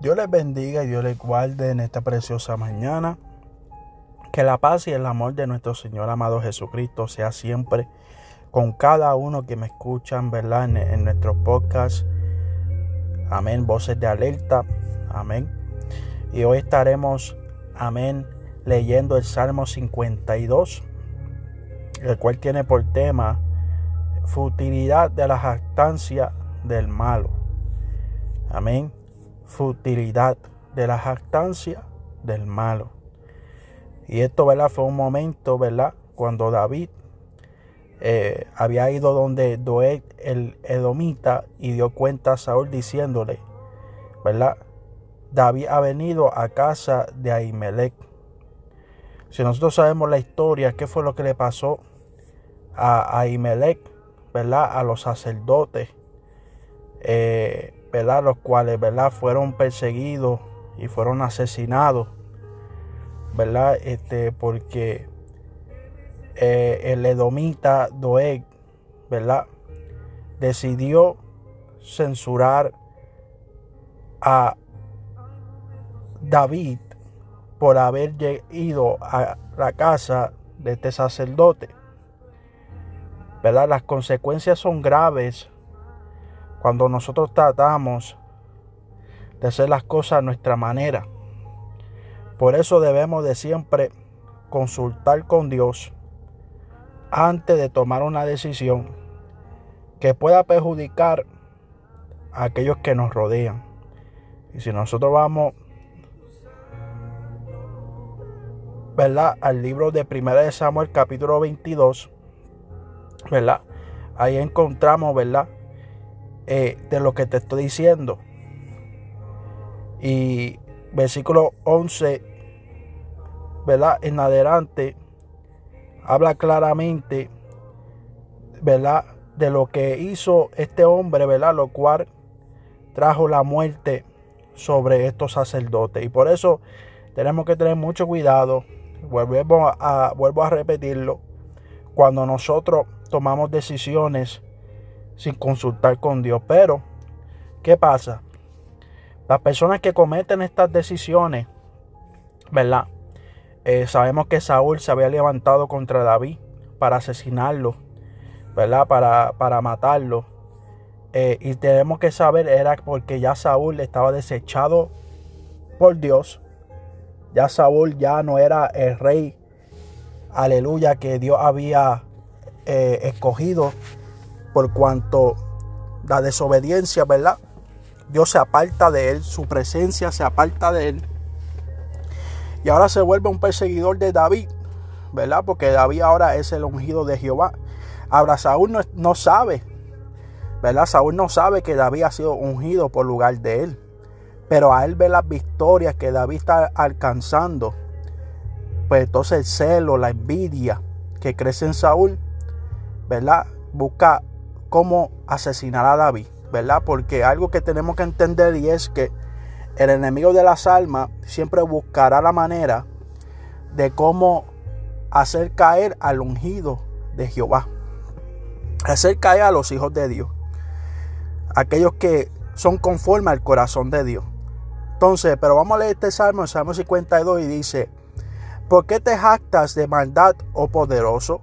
Dios les bendiga y Dios les guarde en esta preciosa mañana. Que la paz y el amor de nuestro Señor amado Jesucristo sea siempre con cada uno que me escuchan, ¿verdad? En, en nuestro podcast. Amén. Voces de alerta. Amén. Y hoy estaremos, amén, leyendo el Salmo 52, el cual tiene por tema futilidad de la jactancia del malo. Amén futilidad de la jactancia del malo. Y esto, ¿verdad? Fue un momento, ¿verdad? Cuando David eh, había ido donde Doeg el Edomita y dio cuenta a Saúl diciéndole, ¿verdad? David ha venido a casa de Ahimelech. Si nosotros sabemos la historia, qué fue lo que le pasó a Ahimelech, ¿verdad? A los sacerdotes. Eh, los cuales, ¿verdad? Fueron perseguidos y fueron asesinados, ¿verdad? Este, porque eh, el edomita Doeg, ¿verdad? Decidió censurar a David por haber ido a la casa de este sacerdote. ¿Verdad? Las consecuencias son graves cuando nosotros tratamos de hacer las cosas a nuestra manera. Por eso debemos de siempre consultar con Dios antes de tomar una decisión que pueda perjudicar a aquellos que nos rodean. Y si nosotros vamos, ¿verdad? Al libro de Primera de Samuel capítulo 22, ¿verdad? Ahí encontramos, ¿verdad? Eh, de lo que te estoy diciendo. Y versículo 11, ¿verdad? En adelante, habla claramente, ¿verdad? De lo que hizo este hombre, ¿verdad? Lo cual trajo la muerte sobre estos sacerdotes. Y por eso tenemos que tener mucho cuidado. Vuelvo a, vuelvo a repetirlo. Cuando nosotros tomamos decisiones sin consultar con Dios. Pero, ¿qué pasa? Las personas que cometen estas decisiones, ¿verdad? Eh, sabemos que Saúl se había levantado contra David para asesinarlo, ¿verdad? Para, para matarlo. Eh, y tenemos que saber, era porque ya Saúl estaba desechado por Dios. Ya Saúl ya no era el rey, aleluya, que Dios había eh, escogido por cuanto la desobediencia, ¿verdad? Dios se aparta de él, su presencia se aparta de él. Y ahora se vuelve un perseguidor de David, ¿verdad? Porque David ahora es el ungido de Jehová. Ahora Saúl no, no sabe, ¿verdad? Saúl no sabe que David ha sido ungido por lugar de él. Pero a él ve las victorias que David está alcanzando. Pues entonces el celo, la envidia que crece en Saúl, ¿verdad? Busca cómo asesinar a David, ¿verdad? Porque algo que tenemos que entender y es que el enemigo de las almas siempre buscará la manera de cómo hacer caer al ungido de Jehová. Hacer caer a los hijos de Dios. Aquellos que son conformes al corazón de Dios. Entonces, pero vamos a leer este salmo, el Salmo 52, y dice, ¿por qué te jactas de maldad, oh poderoso?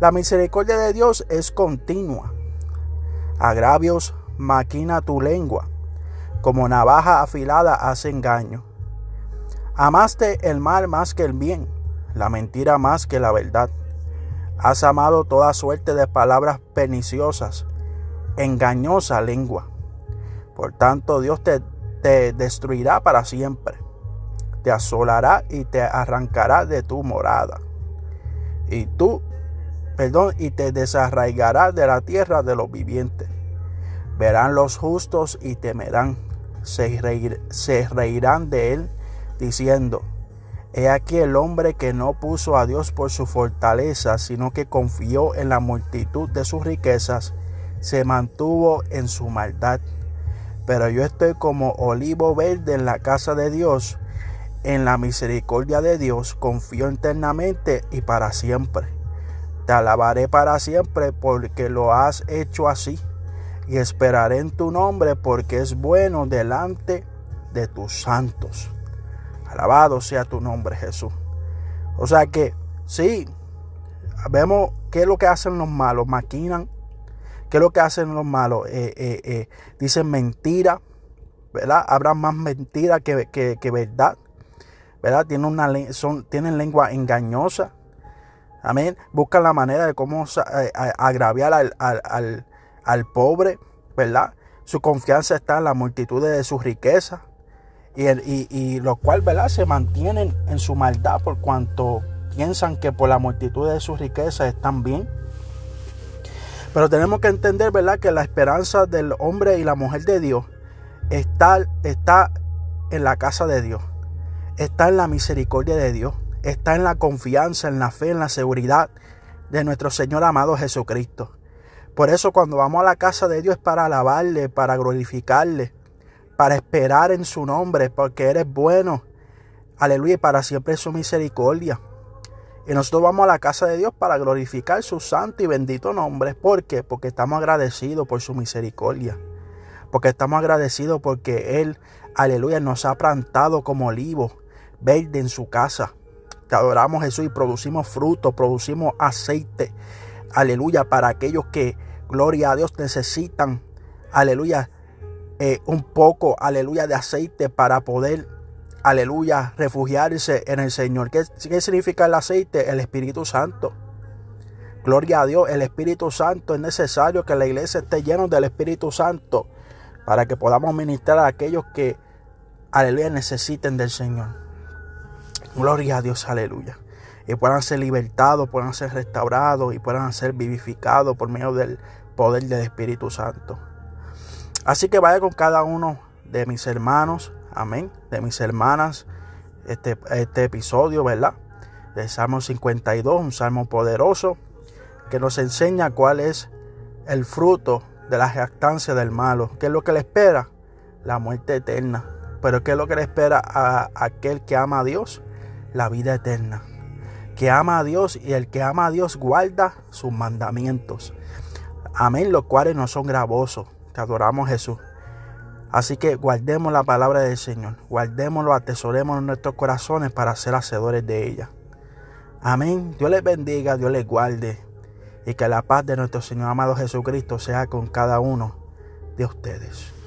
La misericordia de Dios es continua. Agravios maquina tu lengua, como navaja afilada hace engaño. Amaste el mal más que el bien, la mentira más que la verdad. Has amado toda suerte de palabras perniciosas, engañosa lengua. Por tanto, Dios te, te destruirá para siempre, te asolará y te arrancará de tu morada. Y tú perdón, y te desarraigará de la tierra de los vivientes. Verán los justos y temerán, se, reirán de él, diciendo, He aquí el hombre que no puso a Dios por su fortaleza, sino que confió en la multitud de sus riquezas, se mantuvo en su maldad. Pero yo estoy como olivo verde en la casa de Dios, en la misericordia de Dios, confío eternamente y para siempre. Te alabaré para siempre porque lo has hecho así, y esperaré en tu nombre porque es bueno delante de tus santos. Alabado sea tu nombre, Jesús. O sea que, sí, vemos qué es lo que hacen los malos, maquinan, qué es lo que hacen los malos, eh, eh, eh, dicen mentira, ¿verdad? Habrá más mentira que, que, verdad, ¿verdad? Tienen, una, son, tienen lengua engañosa, amén. Buscan la manera de cómo agraviar al, al, al pobre, ¿verdad? Su confianza está en la multitud de sus riquezas y, y, y lo cual, ¿verdad? Se mantienen en su maldad por cuanto piensan que por la multitud de sus riquezas están bien. Pero tenemos que entender, ¿verdad? Que la esperanza del hombre y la mujer de Dios está, está en la casa de Dios. Está en la misericordia de Dios. Está en la confianza, en la fe, en la seguridad de nuestro Señor amado Jesucristo. Por eso cuando vamos a la casa de Dios es para alabarle, para glorificarle, para esperar en su nombre, porque eres bueno. Aleluya, y para siempre su misericordia. Y nosotros vamos a la casa de Dios para glorificar su santo y bendito nombre. ¿Por qué? Porque estamos agradecidos por su misericordia. Porque estamos agradecidos porque Él, aleluya, nos ha plantado como olivo verde en su casa. Te adoramos Jesús y producimos fruto, producimos aceite. Aleluya, para aquellos que gloria a Dios, necesitan, aleluya, eh, un poco, aleluya, de aceite para poder, aleluya, refugiarse en el Señor. ¿Qué, ¿Qué, significa el aceite? El Espíritu Santo. Gloria a Dios, el Espíritu Santo es necesario que la iglesia esté llena del Espíritu Santo para que podamos ministrar a aquellos que, aleluya, necesiten del Señor. Gloria a Dios, aleluya y puedan ser libertados, puedan ser restaurados y puedan ser vivificados por medio del poder del Espíritu Santo. Así que vaya con cada uno de mis hermanos, amén, de mis hermanas, este, este episodio, ¿verdad? De Salmo 52, un salmo poderoso que nos enseña cuál es el fruto de la jactancia del malo. ¿Qué es lo que le espera? La muerte eterna. Pero ¿qué es lo que le espera a aquel que ama a Dios? La vida eterna que ama a Dios y el que ama a Dios guarda sus mandamientos. Amén, los cuales no son gravosos. Te adoramos Jesús. Así que guardemos la palabra del Señor, guardémoslo, atesoremos en nuestros corazones para ser hacedores de ella. Amén. Dios les bendiga, Dios les guarde y que la paz de nuestro Señor amado Jesucristo sea con cada uno de ustedes.